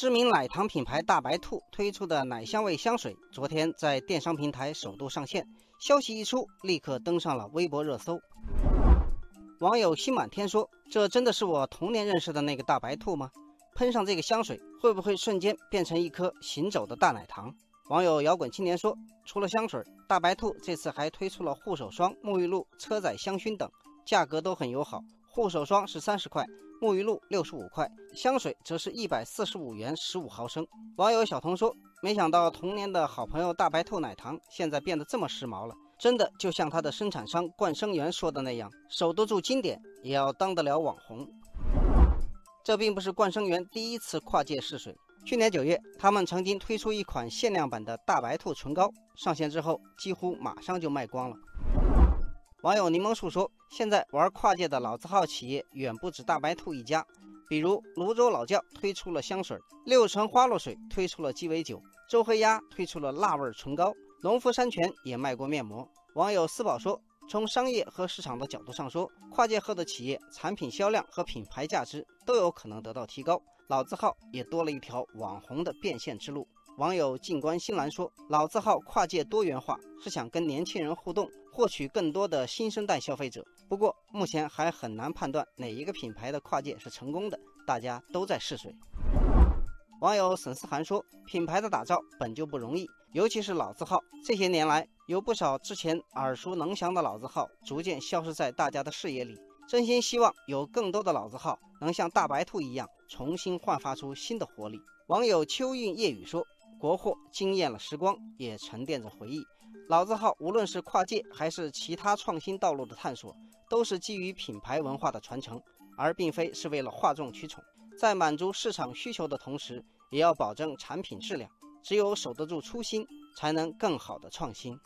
知名奶糖品牌大白兔推出的奶香味香水，昨天在电商平台首度上线。消息一出，立刻登上了微博热搜。网友心满天说：“这真的是我童年认识的那个大白兔吗？喷上这个香水，会不会瞬间变成一颗行走的大奶糖？”网友摇滚青年说：“除了香水，大白兔这次还推出了护手霜、沐浴露、车载香薰等，价格都很友好。护手霜是三十块。”沐浴露六十五块，香水则是一百四十五元十五毫升。网友小童说：“没想到童年的好朋友大白兔奶糖现在变得这么时髦了，真的就像它的生产商冠生园说的那样，守得住经典，也要当得了网红。”这并不是冠生园第一次跨界试水。去年九月，他们曾经推出一款限量版的大白兔唇膏，上线之后几乎马上就卖光了。网友柠檬树说：“现在玩跨界的老字号企业远不止大白兔一家，比如泸州老窖推出了香水，六神花露水推出了鸡尾酒，周黑鸭推出了辣味唇膏，农夫山泉也卖过面膜。”网友四宝说：“从商业和市场的角度上说，跨界后的企业产品销量和品牌价值都有可能得到提高，老字号也多了一条网红的变现之路。”网友静观新兰说：“老字号跨界多元化是想跟年轻人互动，获取更多的新生代消费者。不过目前还很难判断哪一个品牌的跨界是成功的，大家都在试水。”网友沈思涵说：“品牌的打造本就不容易，尤其是老字号。这些年来，有不少之前耳熟能详的老字号逐渐消失在大家的视野里。真心希望有更多的老字号能像大白兔一样，重新焕发出新的活力。”网友秋韵夜雨说。国货惊艳了时光，也沉淀着回忆。老字号无论是跨界还是其他创新道路的探索，都是基于品牌文化的传承，而并非是为了哗众取宠。在满足市场需求的同时，也要保证产品质量。只有守得住初心，才能更好的创新。